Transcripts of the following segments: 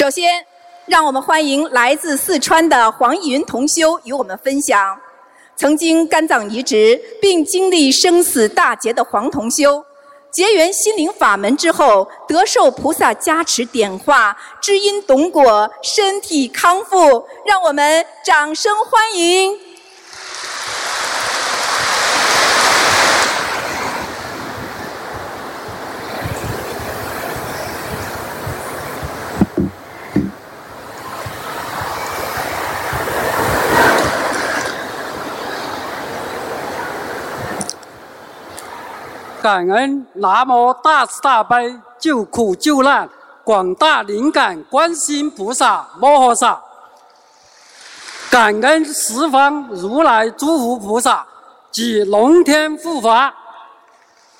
首先，让我们欢迎来自四川的黄云同修与我们分享。曾经肝脏移植并经历生死大劫的黄同修，结缘心灵法门之后，得受菩萨加持点化，知因懂果，身体康复。让我们掌声欢迎！感恩南无大慈大悲救苦救难广大灵感观世音菩萨摩诃萨，感恩十方如来诸佛菩萨及龙天护法，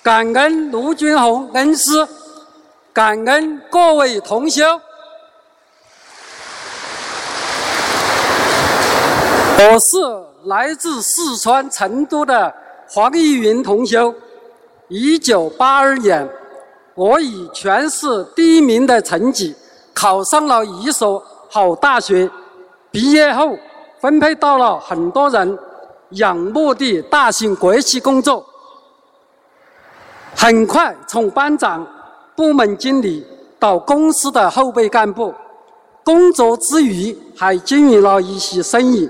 感恩卢军宏恩师，感恩各位同修。我是来自四川成都的黄玉云同修。一九八二年，我以全市第一名的成绩考上了一所好大学。毕业后，分配到了很多人仰慕的大型国企工作。很快从班长、部门经理到公司的后备干部，工作之余还经营了一些生意。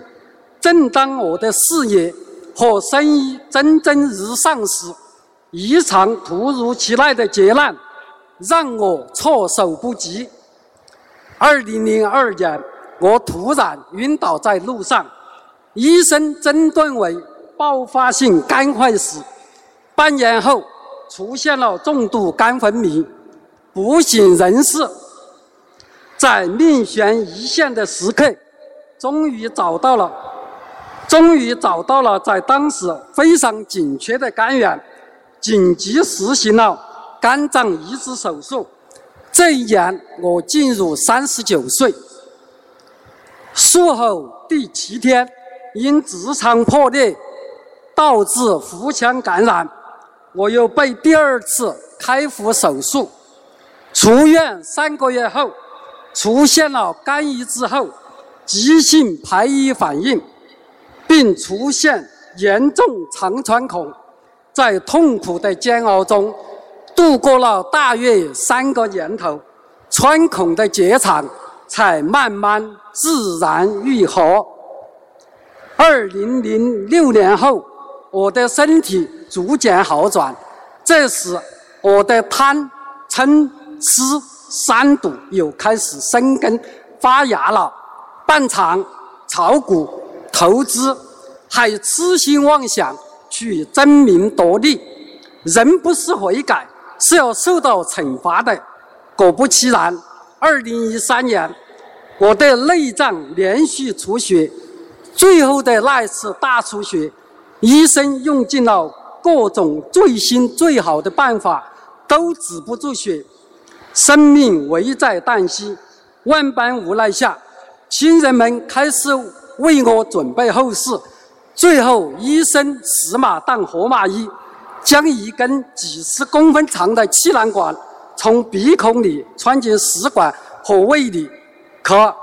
正当我的事业和生意蒸蒸日上时，一场突如其来的劫难让我措手不及。二零零二年，我突然晕倒在路上，医生诊断为爆发性肝坏死。半年后，出现了重度肝昏迷，不省人事。在命悬一线的时刻，终于找到了，终于找到了在当时非常紧缺的肝源。紧急实行了肝脏移植手术，这一年我进入三十九岁。术后第七天，因直肠破裂导致腹腔感染，我又被第二次开腹手术。出院三个月后，出现了肝移植后急性排异反应，并出现严重肠穿孔。在痛苦的煎熬中度过了大约三个年头，穿孔的结肠才慢慢自然愈合。二零零六年后，我的身体逐渐好转，这时我的贪、嗔、痴三毒又开始生根发芽了。办厂、炒股、投资，还痴心妄想。去争名夺利，人不是悔改，是要受到惩罚的。果不其然，二零一三年，我的内脏连续出血，最后的那一次大出血，医生用尽了各种最新最好的办法，都止不住血，生命危在旦夕。万般无奈下，亲人们开始为我准备后事。最后，医生死马当活马医，将一根几十公分长的气囊管从鼻孔里穿进食管和胃里。可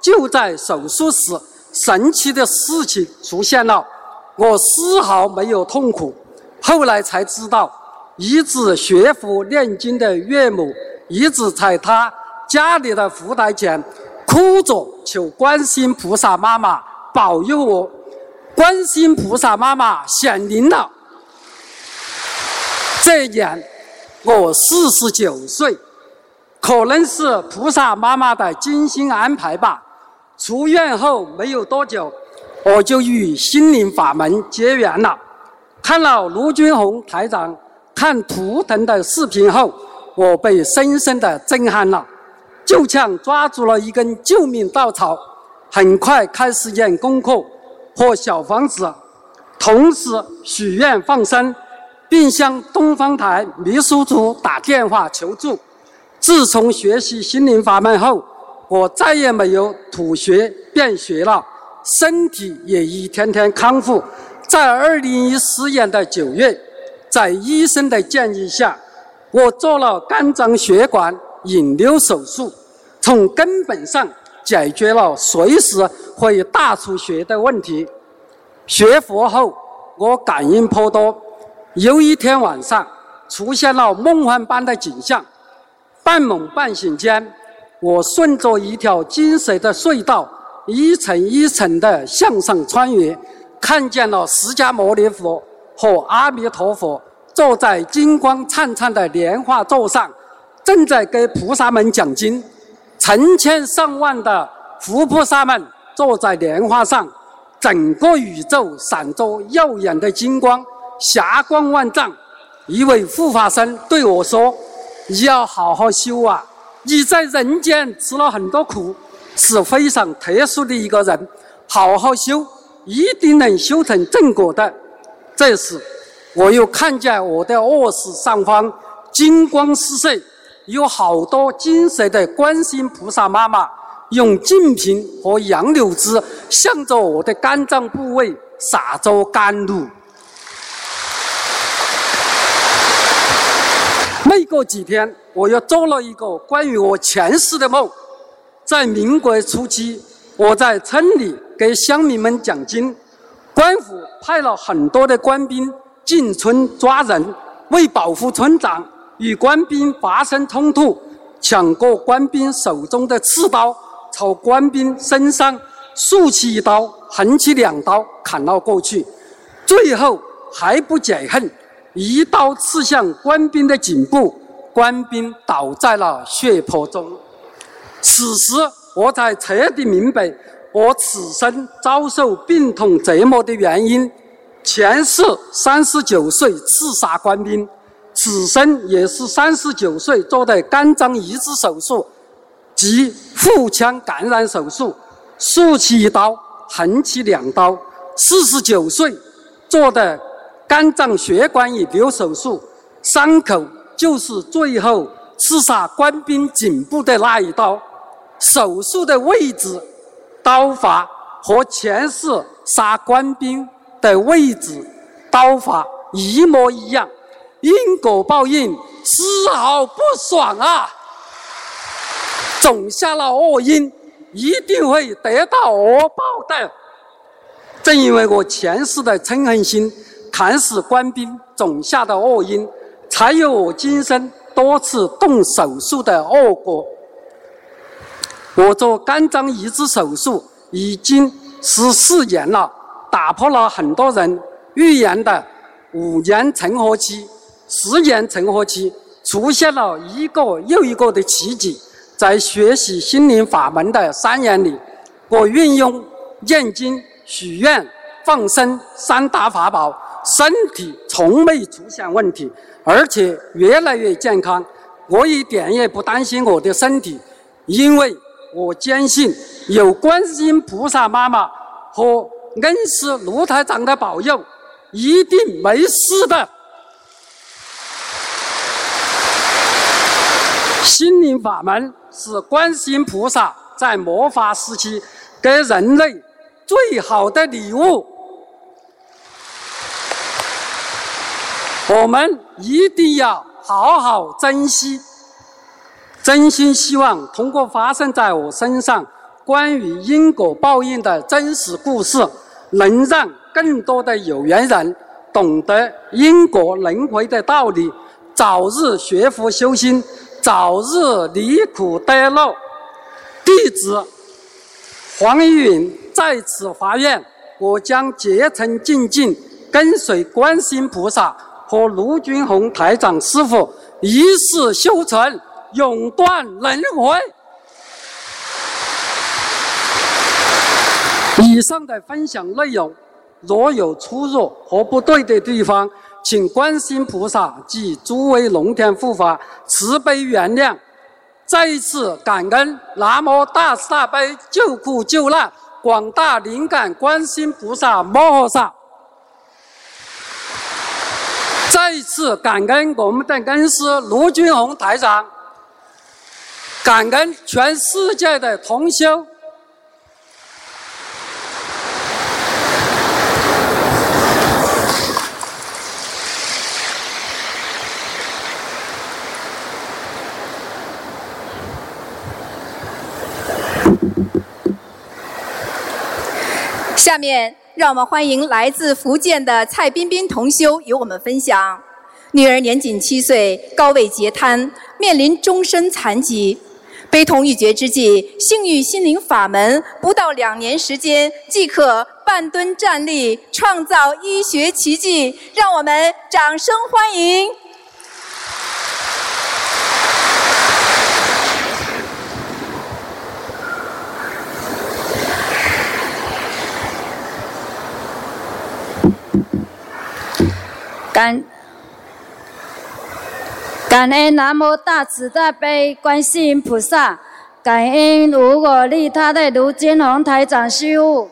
就在手术时，神奇的事情出现了，我丝毫没有痛苦。后来才知道，一直学佛念经的岳母一直在他家里的佛台前哭着求观世音菩萨妈妈保佑我。观世音菩萨妈妈显灵了。这一年我四十九岁，可能是菩萨妈妈的精心安排吧。出院后没有多久，我就与心灵法门结缘了。看了卢军宏台长看图腾的视频后，我被深深的震撼了，就像抓住了一根救命稻草，很快开始练功课。和小房子，同时许愿放生，并向东方台秘书处打电话求助。自从学习心灵法门后，我再也没有吐血便血了，身体也一天天康复。在二零一四年的九月，在医生的建议下，我做了肝脏血管引流手术，从根本上解决了随时会大出血的问题。学佛后，我感应颇多。有一天晚上，出现了梦幻般的景象。半梦半醒间，我顺着一条金色的隧道，一层一层的向上穿越，看见了释迦牟尼佛和阿弥陀佛坐在金光灿灿的莲花座上，正在给菩萨们讲经。成千上万的佛菩萨们坐在莲花上。整个宇宙闪着耀眼的金光，霞光万丈。一位护法僧对我说：“你要好好修啊！你在人间吃了很多苦，是非常特殊的一个人。好好修，一定能修成正果的。”这时，我又看见我的卧室上方金光四射，有好多金色的观音菩萨妈妈。用净瓶和杨柳枝向着我的肝脏部位洒着甘露。没过几天，我又做了一个关于我前世的梦。在民国初期，我在村里给乡民们讲经，官府派了很多的官兵进村抓人，为保护村长，与官兵发生冲突，抢过官兵手中的刺刀。朝官兵身上竖起一刀，横起两刀，砍了过去。最后还不解恨，一刀刺向官兵的颈部，官兵倒在了血泊中。此时我才彻底明白，我此生遭受病痛折磨的原因。前世三十九岁刺杀官兵，此生也是三十九岁做的肝脏移植手术。及腹腔感染手术，竖起一刀，横起两刀。四十九岁做的肝脏血管引流手术，伤口就是最后刺杀官兵颈部的那一刀。手术的位置、刀法和前世杀官兵的位置、刀法一模一样，因果报应，丝毫不爽啊！种下了恶因，一定会得到恶报的。正因为我前世的嗔恨心，砍死官兵种下的恶因，才有我今生多次动手术的恶果。我做肝脏移植手术已经十四年了，打破了很多人预言的五年成活期、十年成活期，出现了一个又一个的奇迹。在学习心灵法门的三年里，我运用念经、许愿、放生三大法宝，身体从没出现问题，而且越来越健康。我一点也不担心我的身体，因为我坚信有观音菩萨妈妈和恩师卢台长的保佑，一定没事的。心灵法门。是观世音菩萨在末法时期给人类最好的礼物，我们一定要好好珍惜。真心希望通过发生在我身上关于因果报应的真实故事，能让更多的有缘人懂得因果轮回的道理，早日学佛修心。早日离苦得乐。弟子黄玉云在此发愿，我将竭诚精进，跟随观世音菩萨和卢军宏台长师傅一世修成，永断轮回。以上的分享内容，若有出入和不对的地方，请观世音菩萨及诸位龙天护法慈悲原谅，再一次感恩南无大慈大悲救苦救难广大灵感观世音菩萨摩诃萨，再一次感恩我们的恩师卢军宏台长，感恩全世界的同修。下面，让我们欢迎来自福建的蔡彬彬同修与我们分享：女儿年仅七岁，高位截瘫，面临终身残疾。悲痛欲绝之际，幸遇心灵法门，不到两年时间即可半蹲站立，创造医学奇迹。让我们掌声欢迎！感感恩南无大慈大悲观世音菩萨，感恩无我利他的卢金红台长师傅。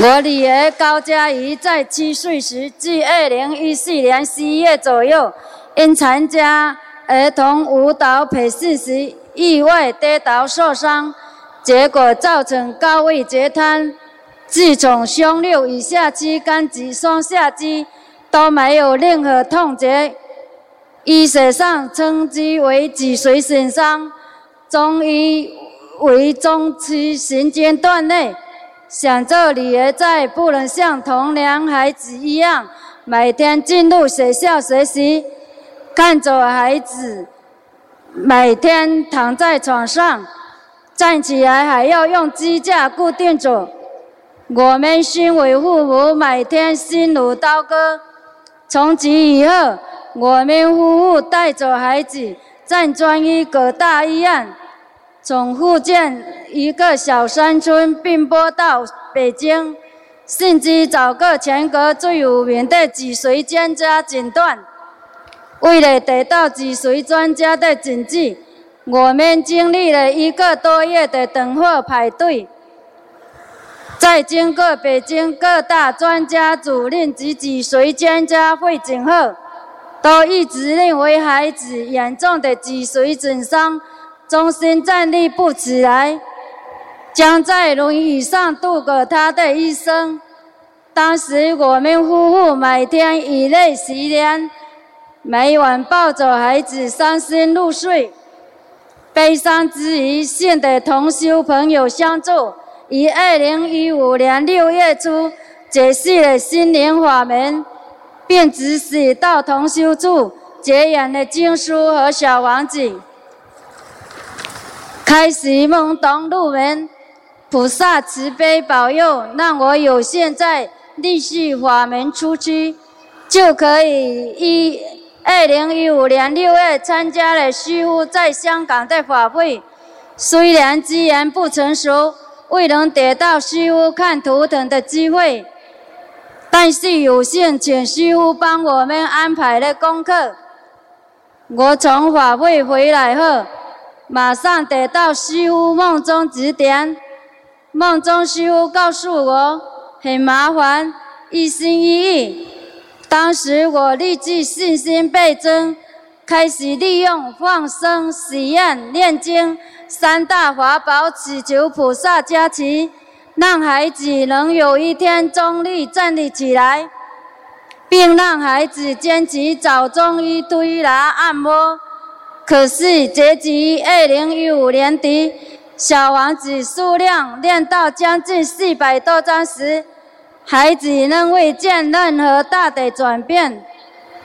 我女儿高嘉怡在七岁时，即二零一四年十一月左右，因参加儿童舞蹈培训时意外跌倒受伤，结果造成高位截瘫。自从胸六以下肌跟及双下肌都没有任何痛觉，医学上称之为脊髓损伤，中医为中期神经断裂。想着女儿再不能像同龄孩子一样每天进入学校学习，看着孩子每天躺在床上，站起来还要用支架固定着。我们身为父母，每天心如刀割。从此以后，我们夫妇带着孩子在专医各大医院，从福建一个小山村奔波到北京，甚至找个全国最有名的脊髓专家诊断。为了得到脊髓专家的诊治，我们经历了一个多月的等候排队。在经过北京各大专家主任及脊髓专家会诊后，都一直认为孩子严重的脊髓损伤，终身站立不起来，将在轮椅上度过他的一生。当时我们夫妇每天以泪洗脸，每晚抱着孩子伤心入睡，悲伤之余，幸得同修朋友相助。于二零一五年六月初解释了心灵法门，并指使到同修处结缘了经书和小王子，开始懵懂入门。菩萨慈悲保佑，让我有现在立续法门初期，就可以一二零一五年六月参加了师傅在香港的法会，虽然资源不成熟。未能得到师傅看图腾的机会，但是有幸请师傅帮我们安排了功课。我从法会回来后，马上得到师傅梦中指点。梦中师傅告诉我很麻烦，一心一意。当时我立即信心倍增，开始利用放生、许愿、念经。三大法宝，祈求菩萨加持，让孩子能有一天中立站立起来，并让孩子坚持找中医推拿按摩。可是截至二零一五年底，小王子数量练到将近四百多张时，孩子仍未见任何大的转变。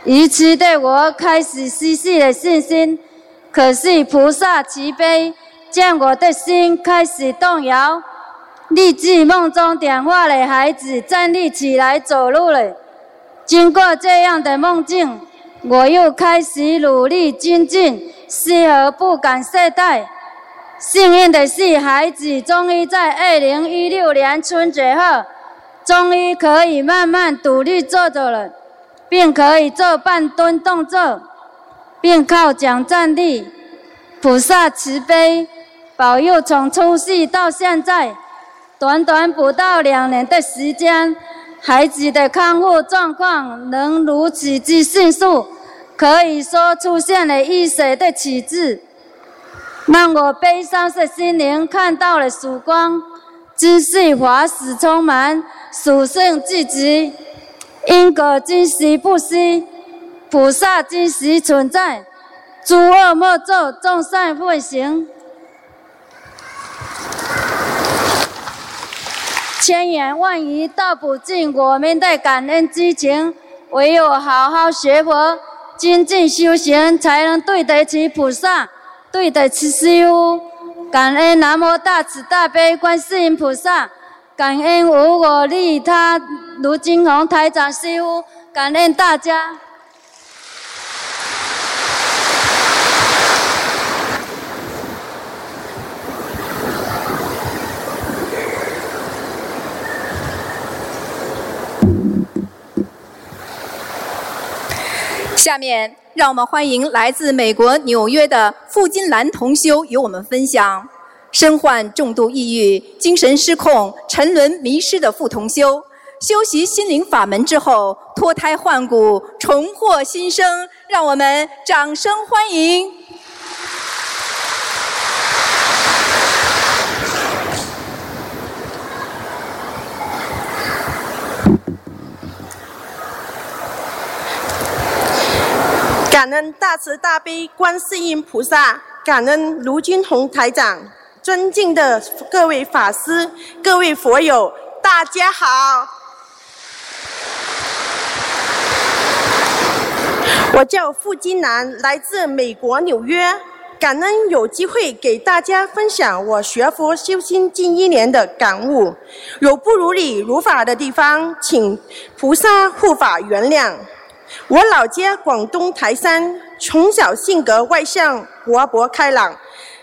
愚痴的我开始失去了信心。可是菩萨慈悲。见我的心开始动摇，立即梦中点化了孩子站立起来走路了。经过这样的梦境，我又开始努力精进，丝毫不敢懈怠。幸运的是，孩子终于在二零一六年春节后，终于可以慢慢独立坐着了，并可以做半蹲动作，并靠脚站立。菩萨慈悲。保佑从出世到现在，短短不到两年的时间，孩子的康复状况能如此之迅速，可以说出现了医学的奇迹，让我悲伤的心灵看到了曙光。知识法始充满，属性至极，因果真实不息，菩萨真实存在，诸恶莫作，众善奉行。千言万语道不尽我们的感恩之情。唯有好好学佛、精进修行，才能对得起菩萨，对得起师父。感恩南无大慈大悲观世音菩萨，感恩无我利他卢金红台长师父，感恩大家。下面，让我们欢迎来自美国纽约的傅金兰同修与我们分享：身患重度抑郁、精神失控、沉沦迷失的傅同修，修习心灵法门之后脱胎换骨、重获新生。让我们掌声欢迎！感恩大慈大悲观世音菩萨，感恩卢军宏台长，尊敬的各位法师、各位佛友，大家好。我叫付金兰，来自美国纽约，感恩有机会给大家分享我学佛修心近一年的感悟，有不如理如法的地方，请菩萨护法原谅。我老家广东台山，从小性格外向、活泼开朗。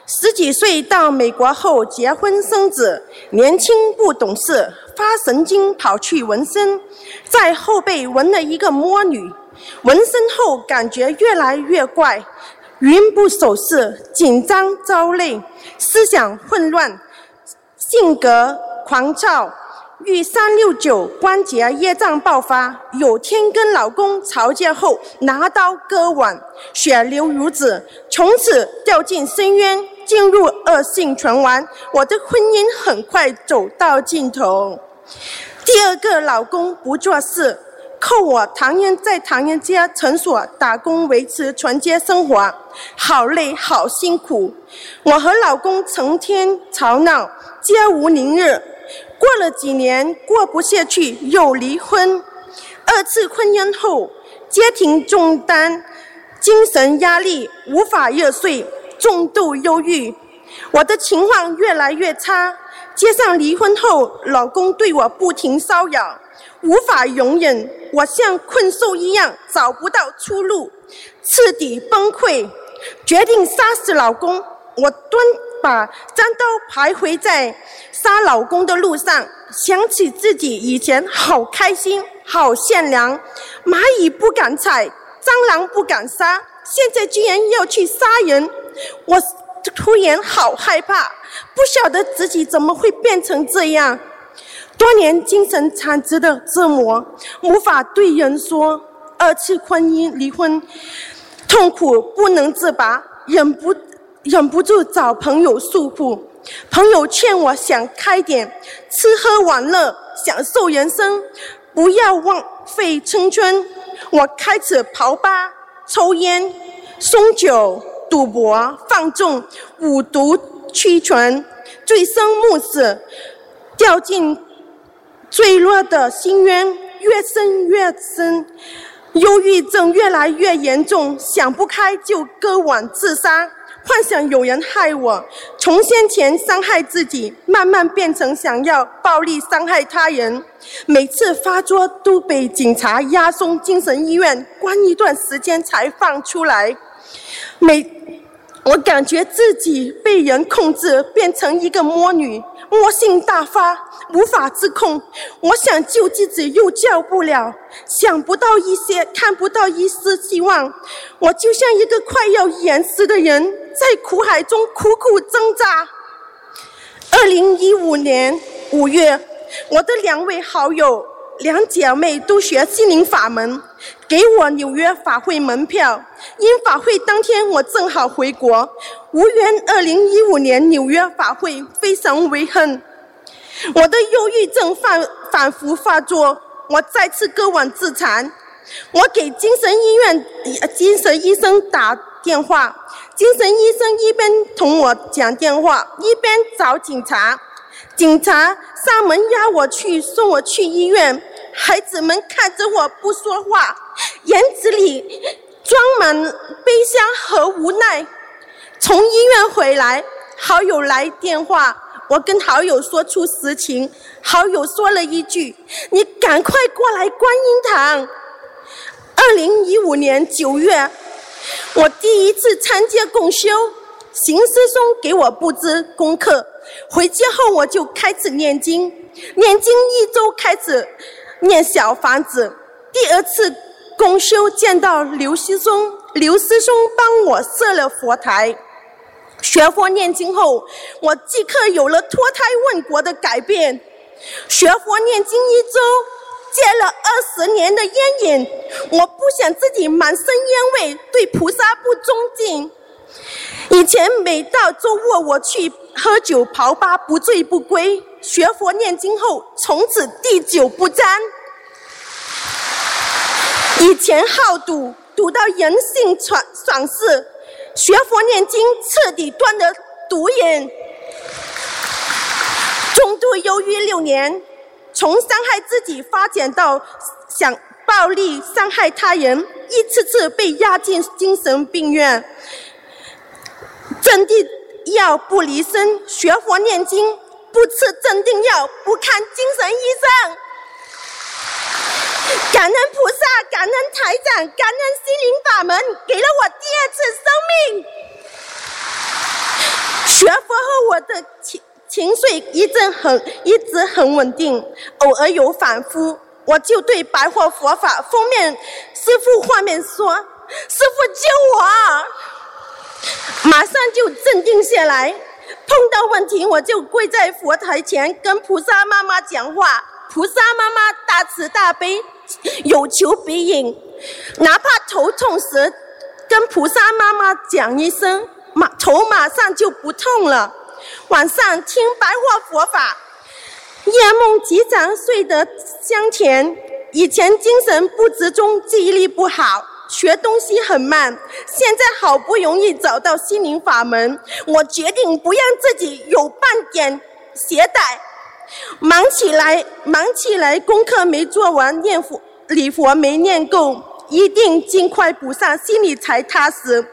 十几岁到美国后结婚生子，年轻不懂事，发神经跑去纹身，在后背纹了一个摸女。纹身后感觉越来越怪，云不守事，紧张焦虑，思想混乱，性格狂躁。遇三六九关节业障爆发，有天跟老公吵架后拿刀割腕，血流如子，从此掉进深渊，进入恶性循环。我的婚姻很快走到尽头。第二个老公不做事，扣我唐嫣在唐人家诊所打工维持纯洁生活，好累好辛苦。我和老公成天吵闹，皆无宁日。过了几年，过不下去，又离婚。二次婚姻后，家庭重担，精神压力，无法入睡，重度忧郁。我的情况越来越差，加上离婚后，老公对我不停骚扰，无法容忍，我像困兽一样，找不到出路，彻底崩溃，决定杀死老公。我蹲把战刀徘徊在杀老公的路上，想起自己以前好开心、好善良，蚂蚁不敢踩，蟑螂不敢杀，现在居然要去杀人，我突然好害怕，不晓得自己怎么会变成这样。多年精神残疾的折磨，无法对人说，二次婚姻离婚，痛苦不能自拔，忍不。忍不住找朋友诉苦，朋友劝我想开点，吃喝玩乐，享受人生，不要浪费青春。我开始跑吧、抽烟、送酒、赌博、放纵、五毒俱全，醉生梦死，掉进坠落的深渊，越深越深，忧郁症越来越严重，想不开就割腕自杀。幻想有人害我，从先前伤害自己，慢慢变成想要暴力伤害他人。每次发作都被警察押送精神医院，关一段时间才放出来。每我感觉自己被人控制，变成一个魔女。魔性大发，无法自控。我想救自己又救不了，想不到一些，看不到一丝希望。我就像一个快要淹死的人，在苦海中苦苦挣扎。二零一五年五月，我的两位好友、两姐妹都学心灵法门，给我纽约法会门票。因法会当天我正好回国。无缘二零一五年纽约法会，非常遗憾。我的忧郁症反反复发作，我再次割腕自残。我给精神医院、精神医生打电话，精神医生一边同我讲电话，一边找警察。警察上门押我去，送我去医院。孩子们看着我不说话，眼子里装满悲伤和无奈。从医院回来，好友来电话，我跟好友说出实情。好友说了一句：“你赶快过来观音堂。”二零一五年九月，我第一次参加共修，邢师兄给我布置功课。回家后我就开始念经，念经一周开始念小房子。第二次公修见到刘师兄，刘师兄帮我设了佛台。学佛念经后，我即刻有了脱胎换骨的改变。学佛念经一周。戒了二十年的烟瘾，我不想自己满身烟味，对菩萨不尊敬。以前每到周末我去喝酒泡吧，不醉不归。学佛念经后，从此滴酒不沾。以前好赌，赌到人性爽爽事。学佛念经，彻底断了毒瘾。重度忧郁六年。从伤害自己发展到想暴力伤害他人，一次次被押进精神病院，镇定药不离身，学佛念经不吃镇定药，不看精神医生。感恩菩萨，感恩台长，感恩心灵法门，给了我第二次生命。学佛后，我的情。情绪一直很一直很稳定，偶尔有反复，我就对白话佛法封面师傅画面说：“师傅救我！”马上就镇定下来。碰到问题，我就跪在佛台前跟菩萨妈妈讲话。菩萨妈妈大慈大悲，有求必应。哪怕头痛时，跟菩萨妈妈讲一声，马头马上就不痛了。晚上听白话佛法，夜梦几长，睡得香甜。以前精神不集中，记忆力不好，学东西很慢。现在好不容易找到心灵法门，我决定不让自己有半点懈怠。忙起来，忙起来，功课没做完，念佛礼佛没念够，一定尽快补上，心里才踏实。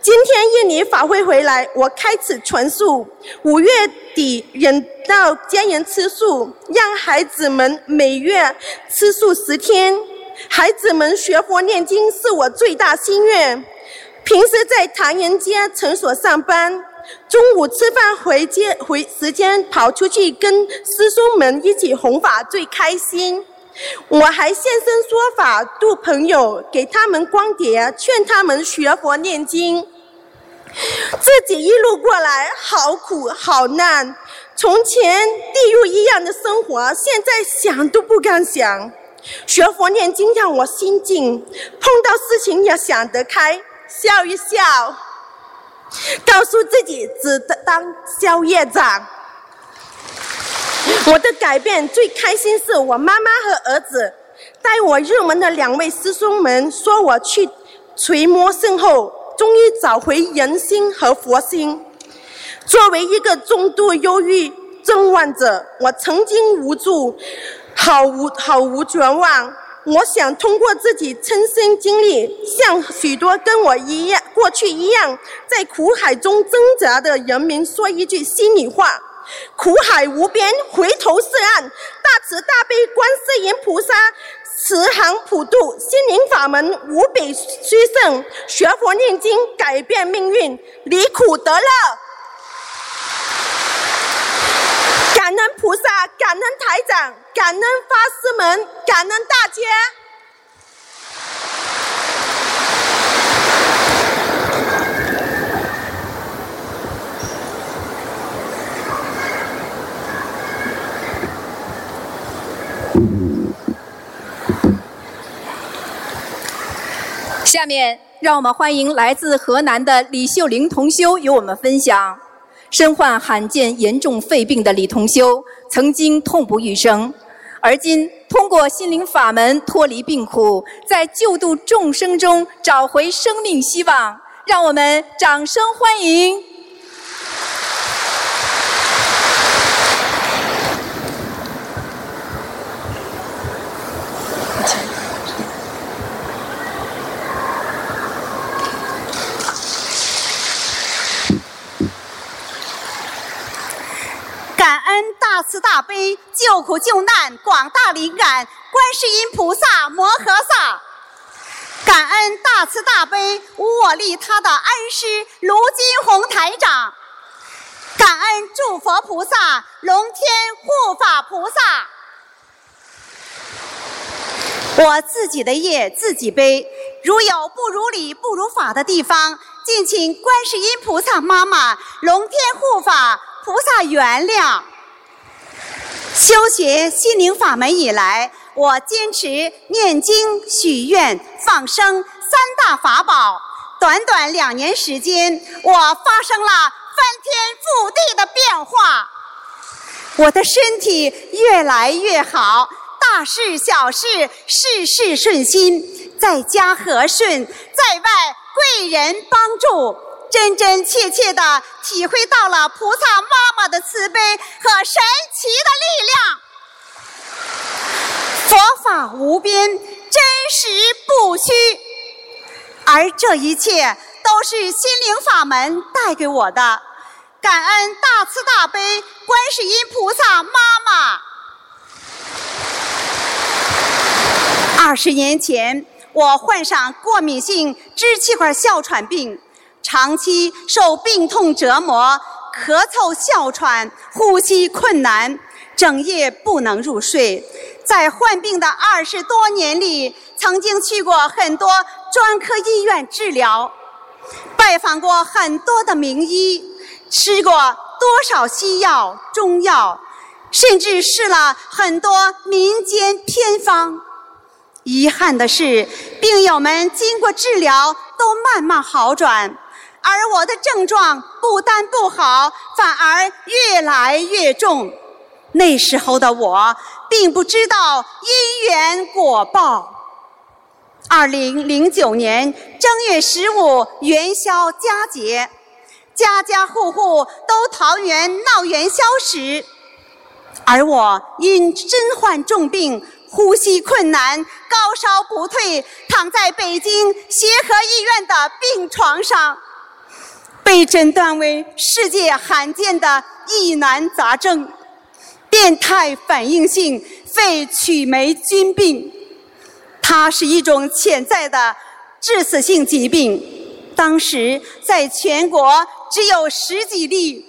今天印尼法会回来，我开始传素。五月底忍到家人吃素，让孩子们每月吃素十天。孩子们学佛念经是我最大心愿。平时在唐人街诊所上班，中午吃饭回家回时间跑出去跟师兄们一起弘法最开心。我还现身说法度朋友，给他们光碟，劝他们学佛念经。自己一路过来，好苦好难。从前地狱一样的生活，现在想都不敢想。学佛念经让我心静，碰到事情要想得开，笑一笑，告诉自己只当消业障。我的改变最开心是我妈妈和儿子带我入门的两位师兄们说我去垂摸圣后。终于找回人心和佛心。作为一个重度忧郁症患者，我曾经无助，好无好无绝望。我想通过自己亲身经历，向许多跟我一样、过去一样在苦海中挣扎的人民说一句心里话：苦海无边，回头是岸。大慈大悲观世音菩萨。慈航普渡，心灵法门无比殊胜，学佛念经改变命运，离苦得乐。感恩菩萨，感恩台长，感恩法师们，感恩大家。下面让我们欢迎来自河南的李秀玲同修与我们分享。身患罕见严重肺病的李同修曾经痛不欲生，而今通过心灵法门脱离病苦，在救度众生中找回生命希望。让我们掌声欢迎！恩大慈大悲救苦救难广大灵感观世音菩萨摩诃萨，感恩大慈大悲无我利他的恩师卢金红台长，感恩诸佛菩萨龙天护法菩萨。我自己的业自己背，如有不如理、不如法的地方，敬请观世音菩萨妈妈、龙天护法菩萨原谅。修学心灵法门以来，我坚持念经、许愿、放生三大法宝。短短两年时间，我发生了翻天覆地的变化，我的身体越来越好。大事小事，事事顺心，在家和顺，在外贵人帮助，真真切切的体会到了菩萨妈妈的慈悲和神奇的力量。佛法无边，真实不虚，而这一切都是心灵法门带给我的。感恩大慈大悲观世音菩萨妈妈。二十年前，我患上过敏性支气管哮喘病，长期受病痛折磨，咳嗽、哮喘，呼吸困难，整夜不能入睡。在患病的二十多年里，曾经去过很多专科医院治疗，拜访过很多的名医，吃过多少西药、中药，甚至试了很多民间偏方。遗憾的是，病友们经过治疗都慢慢好转，而我的症状不但不好，反而越来越重。那时候的我并不知道因缘果报。二零零九年正月十五元宵佳节，家家户户都团圆闹元宵时，而我因身患重病。呼吸困难，高烧不退，躺在北京协和医院的病床上，被诊断为世界罕见的疑难杂症——变态反应性肺曲霉菌病。它是一种潜在的致死性疾病，当时在全国只有十几例。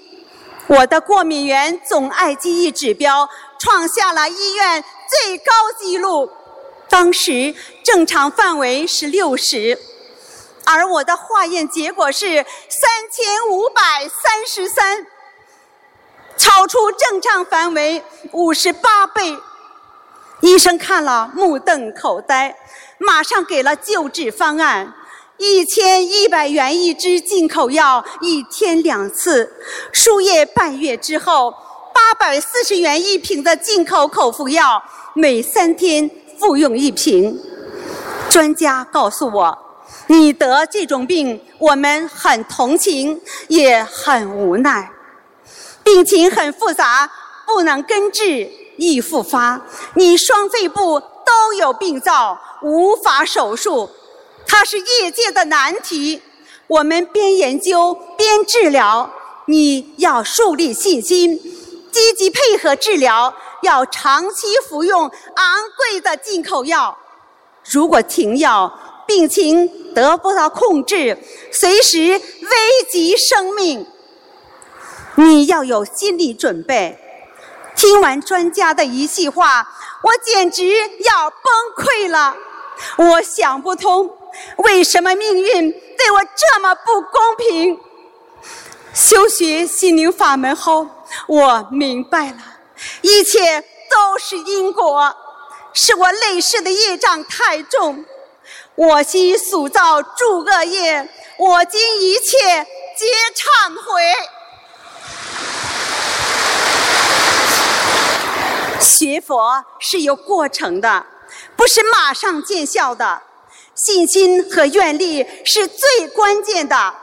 我的过敏原总爱记忆指标创下了医院。最高纪录，当时正常范围是六十，而我的化验结果是三千五百三十三，超出正常范围五十八倍。医生看了目瞪口呆，马上给了救治方案：一千一百元一支进口药，一天两次，输液半月之后。八百四十元一瓶的进口口服药，每三天服用一瓶。专家告诉我，你得这种病，我们很同情，也很无奈。病情很复杂，不能根治，易复发。你双肺部都有病灶，无法手术，它是业界的难题。我们边研究边治疗，你要树立信心。积极配合治疗，要长期服用昂贵的进口药。如果停药，病情得不到控制，随时危及生命。你要有心理准备。听完专家的一席话，我简直要崩溃了。我想不通，为什么命运对我这么不公平？修学心灵法门后。我明白了，一切都是因果，是我累世的业障太重，我心塑造诸恶业，我今一切皆忏悔。学佛是有过程的，不是马上见效的，信心和愿力是最关键的。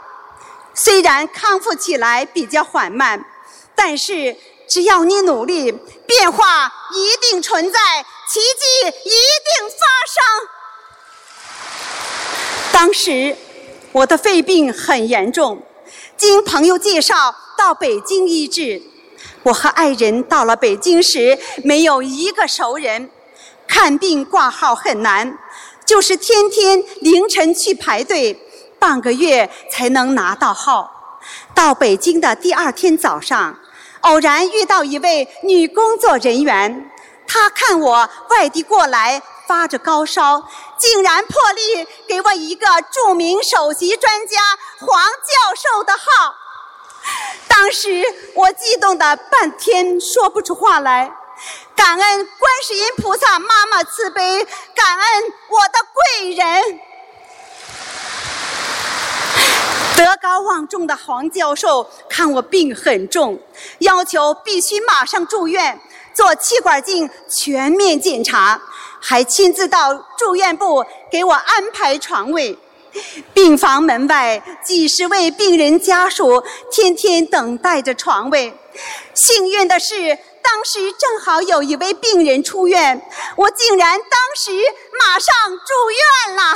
虽然康复起来比较缓慢。但是，只要你努力，变化一定存在，奇迹一定发生。当时我的肺病很严重，经朋友介绍到北京医治，我和爱人到了北京时，没有一个熟人。看病挂号很难，就是天天凌晨去排队，半个月才能拿到号。到北京的第二天早上，偶然遇到一位女工作人员，她看我外地过来，发着高烧，竟然破例给我一个著名首席专家黄教授的号。当时我激动的半天说不出话来，感恩观世音菩萨妈妈慈悲，感恩我的贵人。德高望重的黄教授看我病很重，要求必须马上住院做气管镜全面检查，还亲自到住院部给我安排床位。病房门外，几十位病人家属天天等待着床位。幸运的是，当时正好有一位病人出院，我竟然当时马上住院了。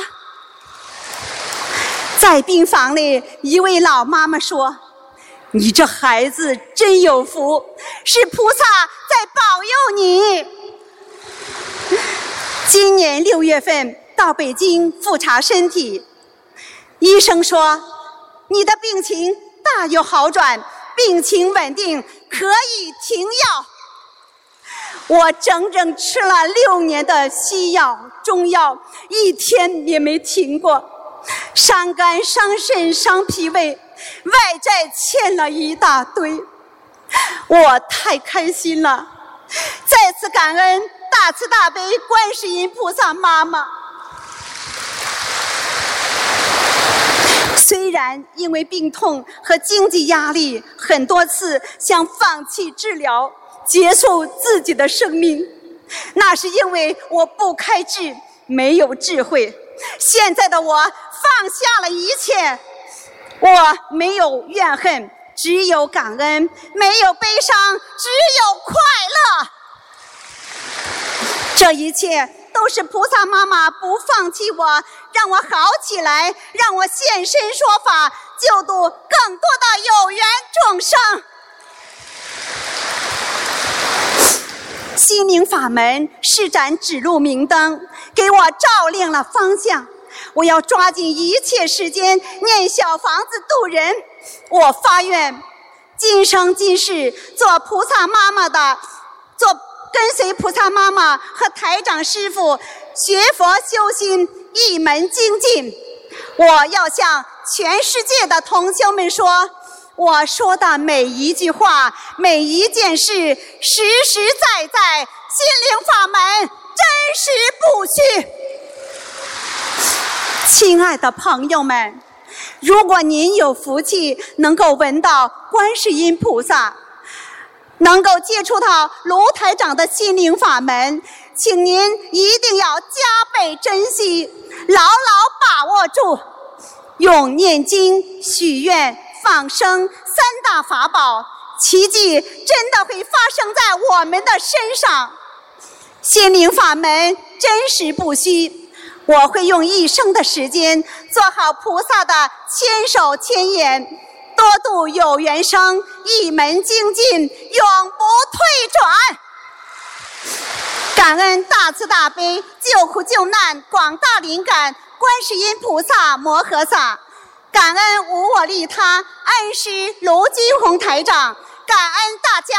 在病房里，一位老妈妈说：“你这孩子真有福，是菩萨在保佑你。”今年六月份到北京复查身体。医生说：“你的病情大有好转，病情稳定，可以停药。”我整整吃了六年的西药、中药，一天也没停过。伤肝、伤肾、伤脾胃，外债欠了一大堆。我太开心了，再次感恩大慈大悲观世音菩萨妈妈。虽然因为病痛和经济压力，很多次想放弃治疗，结束自己的生命，那是因为我不开智，没有智慧。现在的我放下了一切，我没有怨恨，只有感恩；没有悲伤，只有快乐。这一切。都是菩萨妈妈不放弃我，让我好起来，让我现身说法，救度更多的有缘众生。心灵法门施展指路明灯，给我照亮了方向。我要抓紧一切时间念小房子度人。我发愿，今生今世做菩萨妈妈的，做。跟随菩萨妈妈和台长师傅学佛修心，一门精进。我要向全世界的同修们说，我说的每一句话、每一件事，实实在在，心灵法门，真实不虚。亲爱的朋友们，如果您有福气能够闻到观世音菩萨。能够接触到卢台长的心灵法门，请您一定要加倍珍惜，牢牢把握住，用念经、许愿、放生三大法宝，奇迹真的会发生在我们的身上。心灵法门真实不虚，我会用一生的时间做好菩萨的千手千眼。多度有缘生，一门精进，永不退转。感恩大慈大悲救苦救难广大灵感观世音菩萨摩诃萨，感恩无我利他恩师卢金红台长，感恩大家。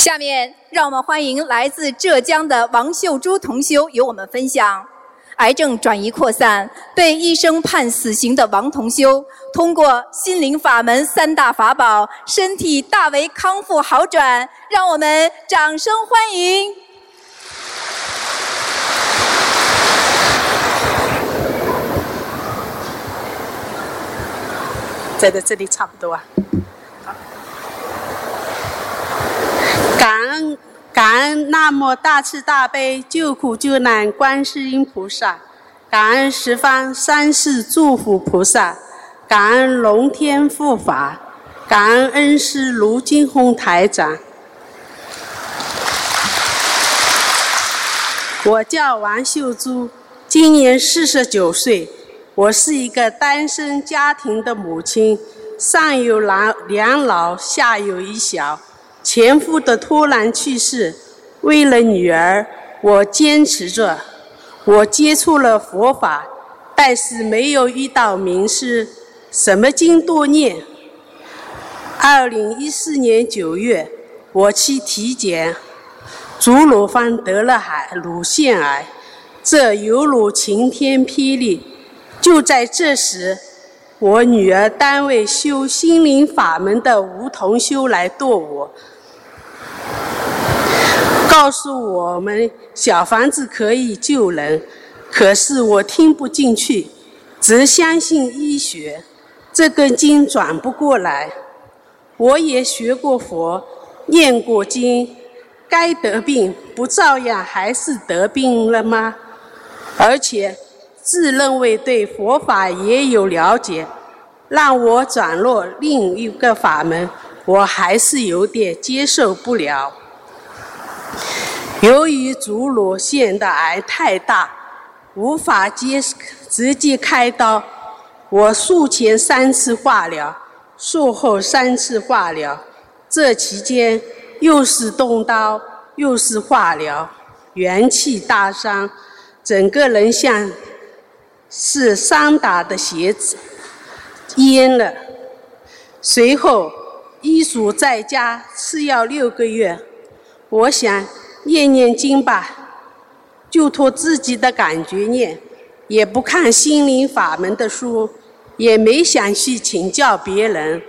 下面让我们欢迎来自浙江的王秀珠同修与我们分享：癌症转移扩散，被医生判死刑的王同修，通过心灵法门三大法宝，身体大为康复好转。让我们掌声欢迎！在的这里差不多啊。感恩感恩那么大慈大悲救苦救难观世音菩萨，感恩十方三世诸佛菩萨，感恩龙天护法，感恩恩师卢金红台长。我叫王秀珠，今年四十九岁，我是一个单身家庭的母亲，上有老两老，下有一小。前夫的突然去世，为了女儿，我坚持着。我接触了佛法，但是没有遇到名师，什么经多念。二零一四年九月，我去体检，祖乳房得了癌，乳腺癌，这犹如晴天霹雳。就在这时，我女儿单位修心灵法门的吴同修来度我，告诉我们小房子可以救人，可是我听不进去，只相信医学，这根筋转不过来。我也学过佛，念过经，该得病不照样还是得病了吗？而且。自认为对佛法也有了解，让我转入另一个法门，我还是有点接受不了。由于足乳腺的癌太大，无法接直接开刀，我术前三次化疗，术后三次化疗，这期间又是动刀又是化疗，元气大伤，整个人像。是桑打的鞋子淹了。随后医嘱在家吃药六个月。我想念念经吧，就托自己的感觉念，也不看心灵法门的书，也没想去请教别人。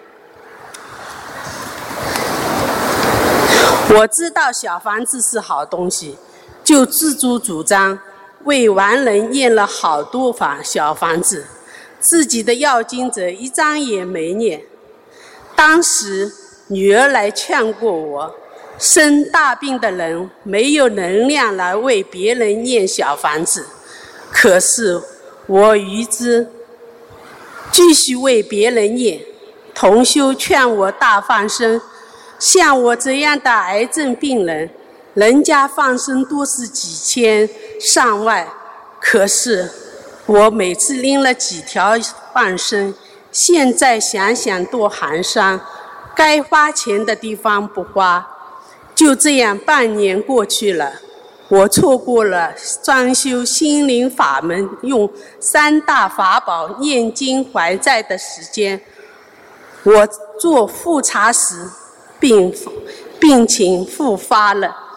我知道小房子是好东西，就自主主张。为亡人念了好多房小房子，自己的要经者一张也没念。当时女儿来劝过我，生大病的人没有能量来为别人念小房子，可是我于之继续为别人念。同修劝我大放生，像我这样的癌症病人。人家放生都是几千上万，可是我每次拎了几条放生，现在想想多寒酸。该花钱的地方不花，就这样半年过去了，我错过了装修心灵法门用三大法宝念经还债的时间。我做复查时，病病情复发了。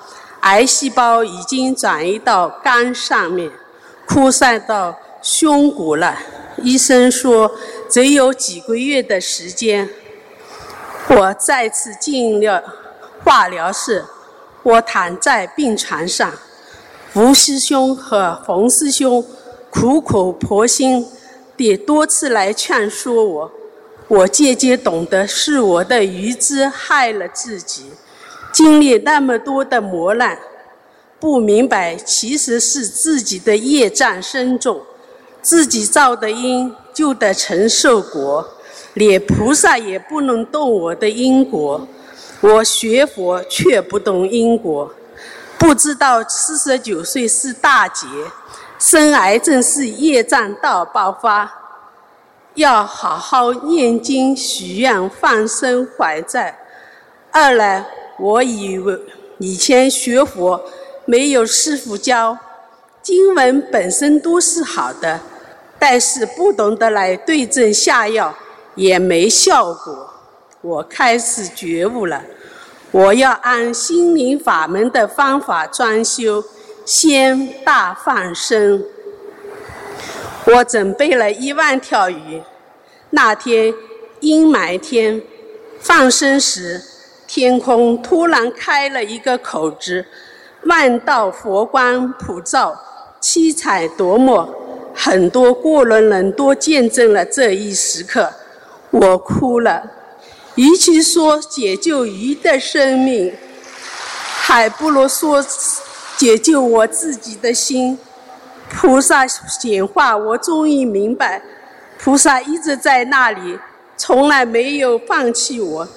癌细胞已经转移到肝上面，扩散到胸骨了。医生说只有几个月的时间。我再次进了化疗室，我躺在病床上，吴师兄和冯师兄苦口婆心地多次来劝说我。我渐渐懂得是我的愚痴害了自己。经历那么多的磨难，不明白其实是自己的业障深重，自己造的因就得承受果，连菩萨也不能动我的因果。我学佛却不懂因果，不知道四十九岁是大劫，生癌症是业障大爆发，要好好念经许愿放生还债。二来。我以为以前学佛没有师傅教，经文本身都是好的，但是不懂得来对症下药也没效果。我开始觉悟了，我要按心灵法门的方法装修，先大放生。我准备了一万条鱼，那天阴霾天放生时。天空突然开了一个口子，万道佛光普照，七彩夺目。很多过路人都见证了这一时刻，我哭了。与其说解救鱼的生命，还不如说解救我自己的心。菩萨显化，我终于明白，菩萨一直在那里，从来没有放弃我。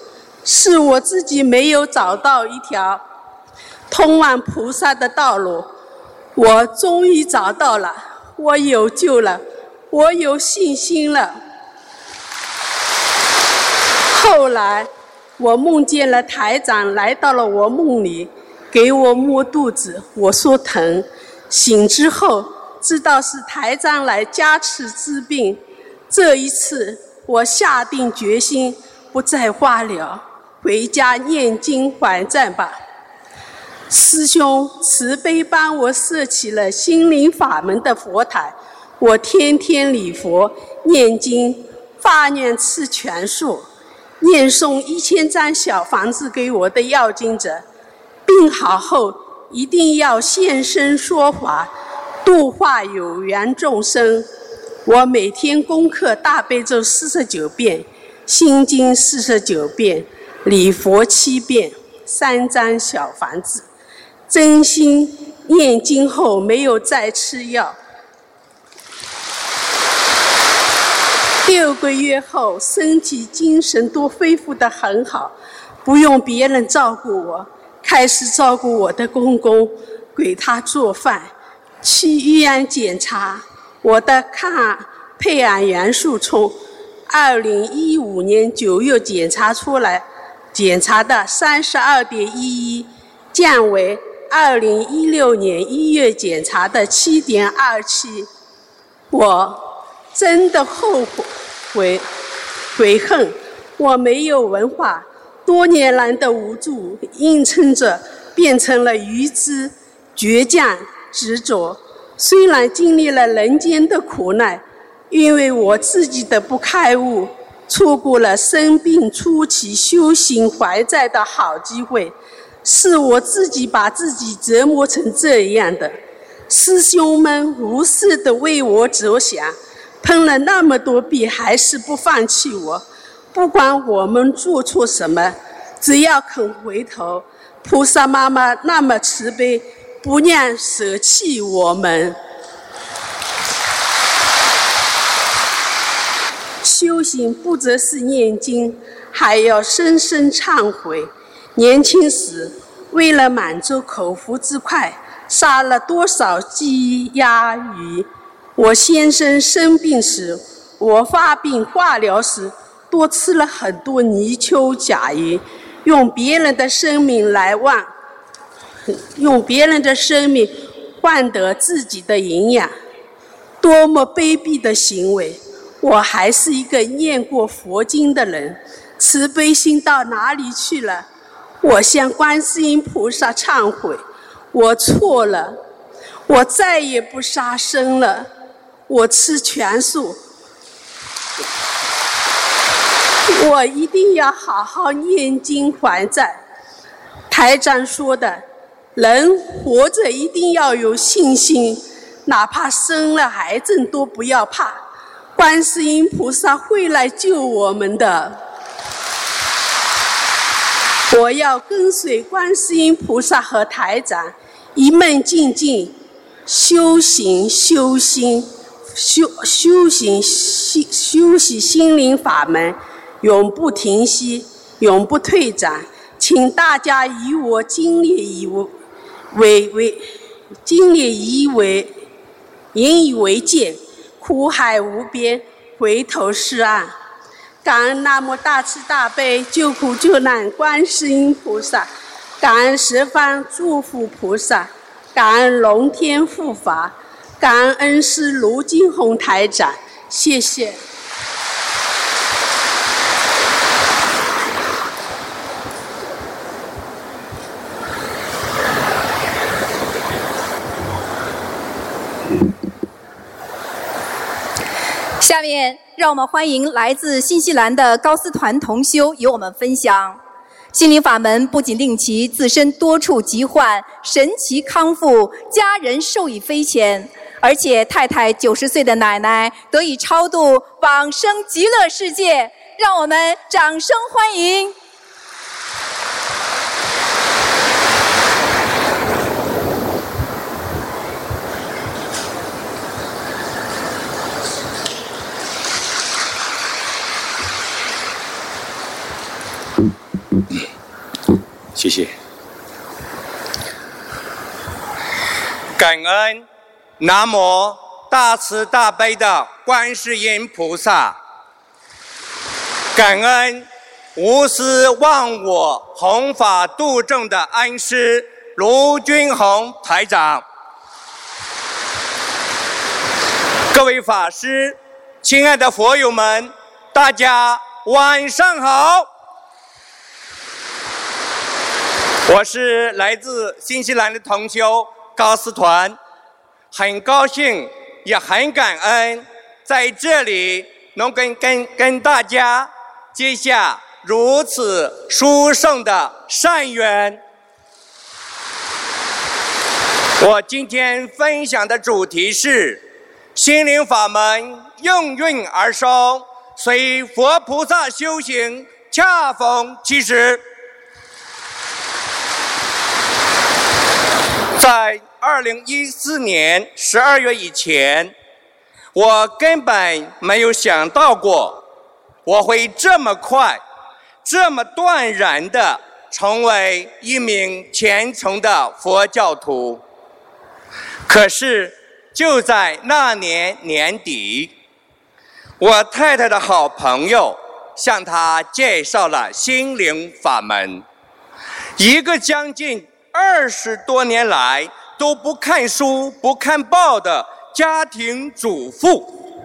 是我自己没有找到一条通往菩萨的道路。我终于找到了，我有救了，我有信心了。后来，我梦见了台长来到了我梦里，给我摸肚子，我说疼。醒之后，知道是台长来加持治病。这一次，我下定决心不再化疗，回家念经还债吧。师兄慈悲帮我设起了心灵法门的佛台，我天天礼佛念经，发愿吃全素，念诵一千张小房子给我的要经者，病好后一定要现身说法，度化有缘众生。我每天功课大悲咒四十九遍，心经四十九遍，礼佛七遍，三张小房子。真心念经后没有再吃药，六个月后身体精神都恢复得很好，不用别人照顾我，开始照顾我的公公，给他做饭，去医院检查，我的抗配癌元素从二零一五年九月检查出来，检查的三十二点一一降为。二零一六年一月检查的七点二七，我真的后悔悔恨，我没有文化，多年来的无助硬撑着变成了愚痴、倔强、执着。虽然经历了人间的苦难，因为我自己的不开悟，错过了生病初期修行还债的好机会。是我自己把自己折磨成这样的，师兄们无私的为我着想，喷了那么多壁还是不放弃我，不管我们做错什么，只要肯回头，菩萨妈妈那么慈悲，不念舍弃我们。修行不只是念经，还要深深忏悔。年轻时，为了满足口腹之快，杀了多少鸡鸭鱼？我先生生病时，我发病化疗时，多吃了很多泥鳅、甲鱼，用别人的生命来换，用别人的生命换得自己的营养，多么卑鄙的行为！我还是一个念过佛经的人，慈悲心到哪里去了？我向观世音菩萨忏悔，我错了，我再也不杀生了，我吃全素，我一定要好好念经还债。台长说的，人活着一定要有信心，哪怕生了癌症都不要怕，观世音菩萨会来救我们的。我要跟随观世音菩萨和台长，一门精进，修行修心，修修行修修习心灵法门，永不停息，永不退转。请大家以我经历以为为经历以为引以为戒，苦海无边，回头是岸。感恩那么大慈大悲救苦救难观世音菩萨，感恩十方诸佛菩萨，感恩龙天护法，感恩恩师卢金红台长，谢谢。下面。让我们欢迎来自新西兰的高斯团同修与我们分享，心灵法门不仅令其自身多处疾患神奇康复，家人受益匪浅，而且太太九十岁的奶奶得以超度往生极乐世界，让我们掌声欢迎。谢谢。感恩南无大慈大悲的观世音菩萨，感恩无私忘我、弘法度众的恩师卢军宏台长，各位法师，亲爱的佛友们，大家晚上好。我是来自新西兰的同修高思团，很高兴也很感恩在这里能跟跟跟大家结下如此殊胜的善缘。我今天分享的主题是心灵法门应运而生，随佛菩萨修行，恰逢其时。在二零一四年十二月以前，我根本没有想到过我会这么快、这么断然的成为一名虔诚的佛教徒。可是就在那年年底，我太太的好朋友向她介绍了心灵法门，一个将近。二十多年来都不看书、不看报的家庭主妇，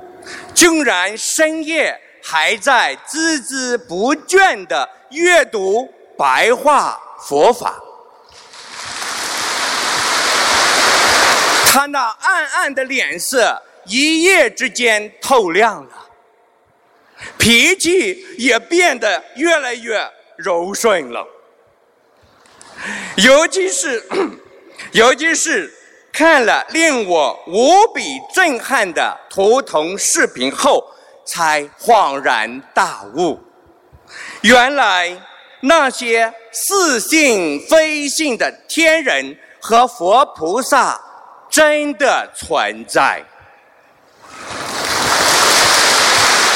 竟然深夜还在孜孜不倦地阅读白话佛法。他那暗暗的脸色一夜之间透亮了，脾气也变得越来越柔顺了。尤其是，尤其是看了令我无比震撼的图腾视频后，才恍然大悟，原来那些似信非信的天人和佛菩萨真的存在，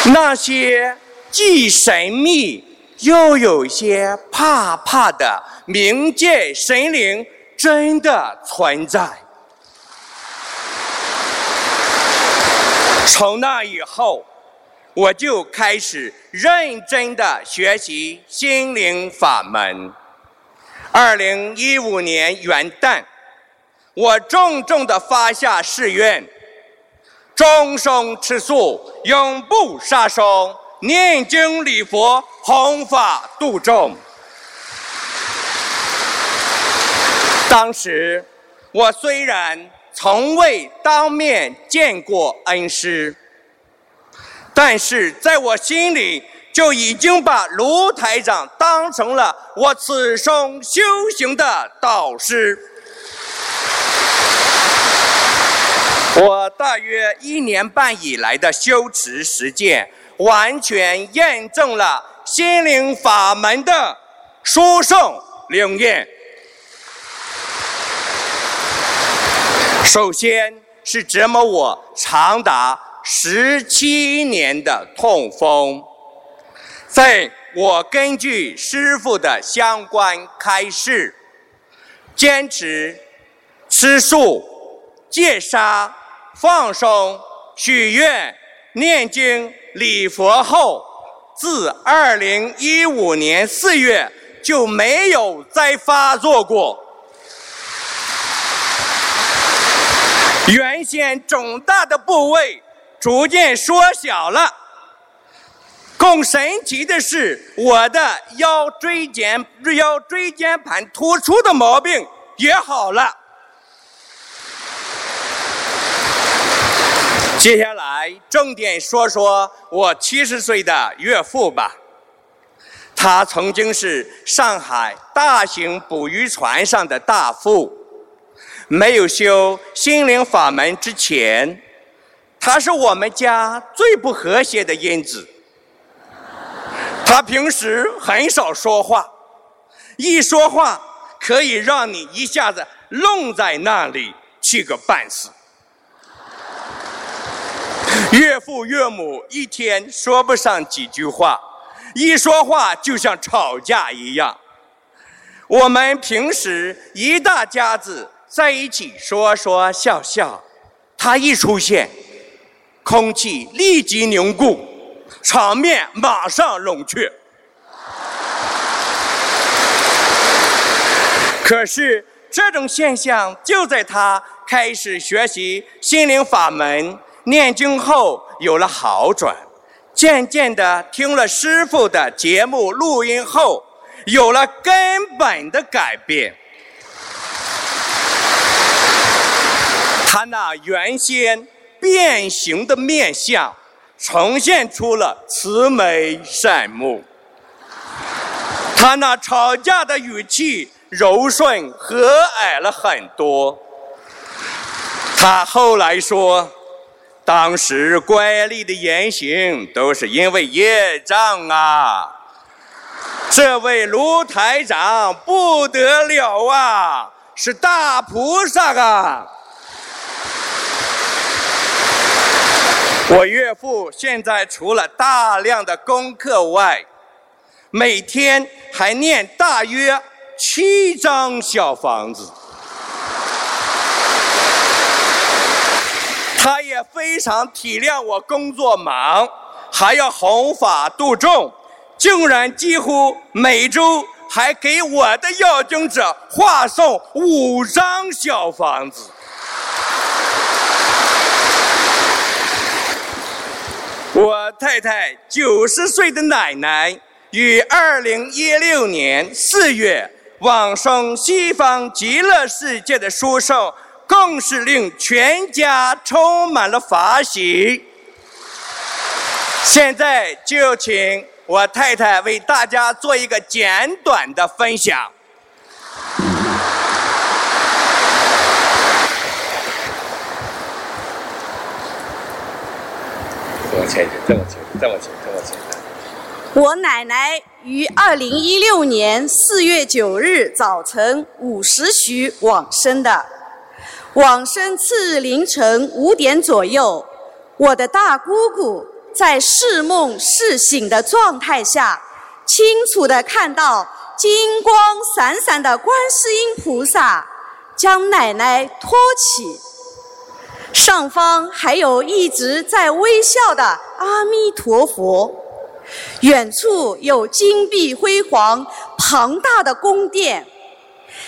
那些既神秘又有些怕怕的。冥界神灵真的存在。从那以后，我就开始认真的学习心灵法门。二零一五年元旦，我重重的发下誓愿：终生吃素，永不杀生，念经礼佛，弘法度众。当时，我虽然从未当面见过恩师，但是在我心里就已经把卢台长当成了我此生修行的导师。我大约一年半以来的修持实践，完全验证了心灵法门的殊胜灵验。首先是折磨我长达十七年的痛风，在我根据师傅的相关开示，坚持吃素、戒杀、放生、许愿、念经、礼佛后，自二零一五年四月就没有再发作过。原先肿大的部位逐渐缩小了，更神奇的是，我的腰椎间腰椎间盘突出的毛病也好了。接下来重点说说我七十岁的岳父吧，他曾经是上海大型捕鱼船上的大副。没有修心灵法门之前，他是我们家最不和谐的因子。他平时很少说话，一说话可以让你一下子愣在那里，气个半死。岳父岳母一天说不上几句话，一说话就像吵架一样。我们平时一大家子。在一起说说笑笑。他一出现，空气立即凝固，场面马上冷却。可是这种现象就在他开始学习心灵法门、念经后有了好转，渐渐的听了师傅的节目录音后，有了根本的改变。他那原先变形的面相，呈现出了慈眉善目；他那吵架的语气柔顺和蔼了很多。他后来说，当时乖戾的言行都是因为业障啊。这位卢台长不得了啊，是大菩萨啊！我岳父现在除了大量的功课外，每天还念大约七张小房子。他也非常体谅我工作忙，还要弘法度众，竟然几乎每周还给我的要经者画送五张小房子。我太太九十岁的奶奶于二零一六年四月往生西方极乐世界的殊胜，更是令全家充满了法喜。现在就请我太太为大家做一个简短的分享。这么前这么前，这么前，这么前。我奶奶于二零一六年四月九日早晨五时许往生的。往生次日凌晨五点左右，我的大姑姑在似梦似醒的状态下，清楚地看到金光闪闪的观世音菩萨将奶奶托起。上方还有一直在微笑的阿弥陀佛，远处有金碧辉煌、庞大的宫殿，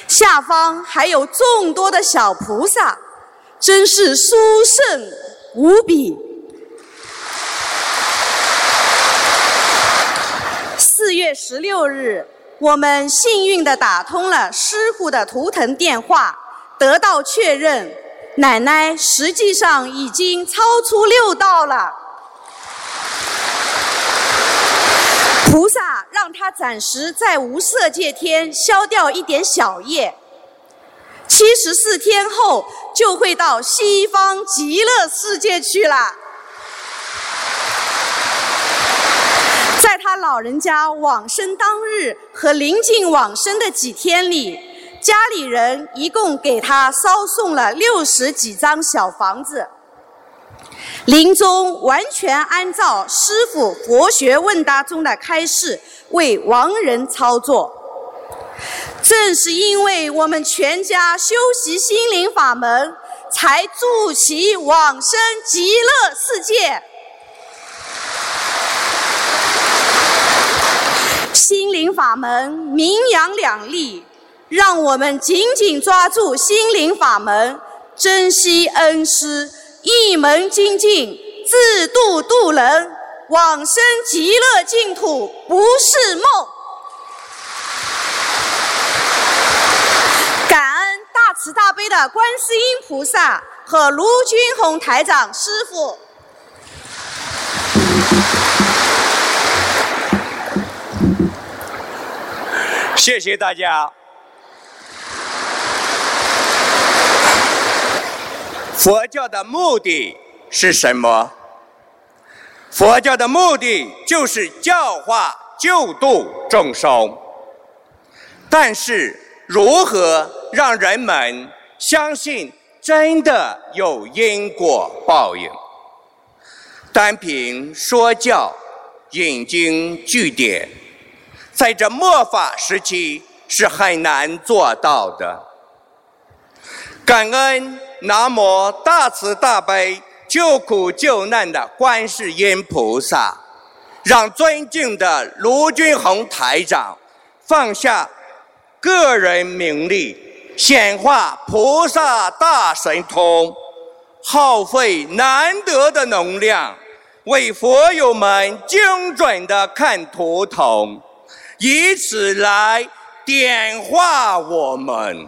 下方还有众多的小菩萨，真是殊胜无比。四月十六日，我们幸运地打通了师傅的图腾电话，得到确认。奶奶实际上已经超出六道了，菩萨让她暂时在无色界天消掉一点小业，七十四天后就会到西方极乐世界去了。在他老人家往生当日和临近往生的几天里。家里人一共给他烧送了六十几张小房子，临终完全按照师傅佛学问答中的开示为亡人操作。正是因为我们全家修习心灵法门，才助其往生极乐世界。心灵法门名扬两利。让我们紧紧抓住心灵法门，珍惜恩师，一门精进，自度度人，往生极乐净土不是梦。感恩大慈大悲的观世音菩萨和卢军宏台长师傅。谢谢大家。佛教的目的是什么？佛教的目的就是教化、救度众生。但是，如何让人们相信真的有因果报应？单凭说教、引经据典，在这末法时期是很难做到的。感恩南无大慈大悲救苦救难的观世音菩萨，让尊敬的卢俊宏台长放下个人名利，显化菩萨大神通，耗费难得的能量，为佛友们精准的看图腾，以此来点化我们。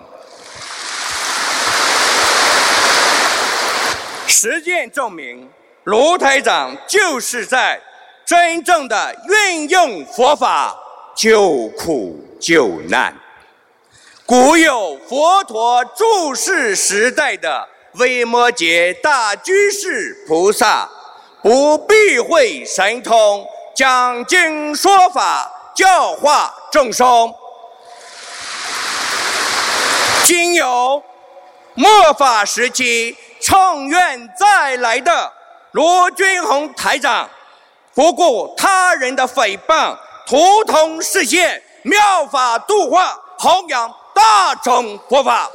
实践证明，卢台长就是在真正的运用佛法救苦救难。古有佛陀住世时代的维摩诘大居士菩萨，不避讳神通，讲经说法，教化众生。今有末法时期。创愿再来的罗军宏台长，不顾他人的诽谤，图腾世界妙法度化，弘扬大乘佛法。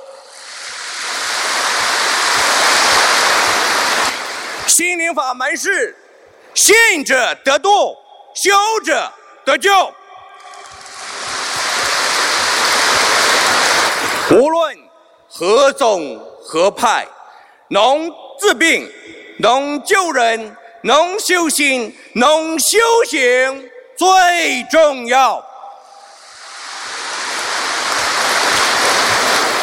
心灵法门是信者得度，修者得救。无论何种何派。能治病，能救人，能修心，能修行最重要。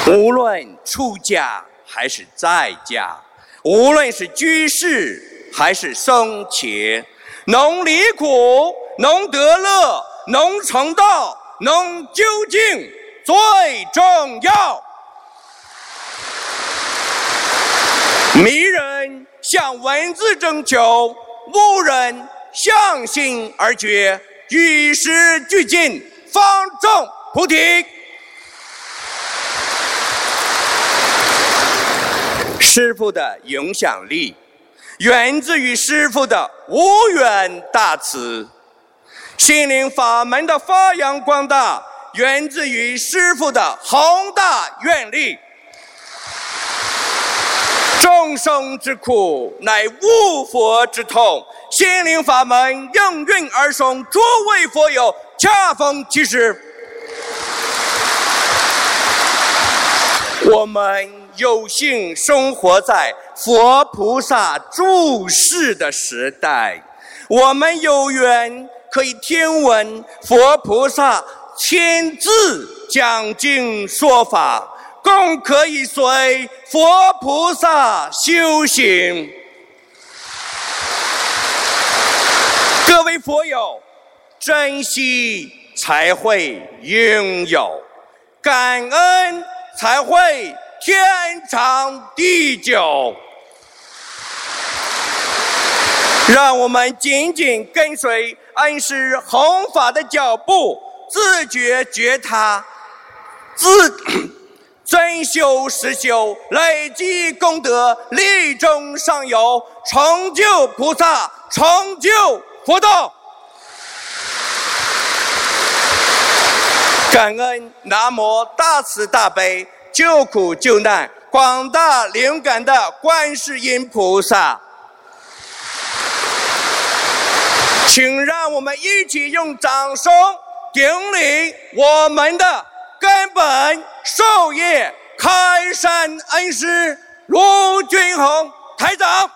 无论出家还是在家，无论是居士还是僧伽，能离苦，能得乐，能成道，能究竟最重要。迷人向文字征求，悟人向心而觉，与时俱进，方正菩提。师父的影响力源自于师父的无缘大慈，心灵法门的发扬光大源自于师父的宏大愿力。众生之苦，乃悟佛之痛。心灵法门应运而生，诸位佛友恰逢其时。我们有幸生活在佛菩萨注视的时代，我们有缘可以听闻佛菩萨亲自讲经说法。更可以随佛菩萨修行。各位佛友，珍惜才会拥有，感恩才会天长地久。让我们紧紧跟随恩师弘法的脚步，自觉觉他，自。真修实修，累积功德，力争上游，成就菩萨，成就佛道。感恩南无大慈大悲救苦救难广大灵感的观世音菩萨，请让我们一起用掌声顶礼我们的。根本授业开山恩师卢俊宏台长。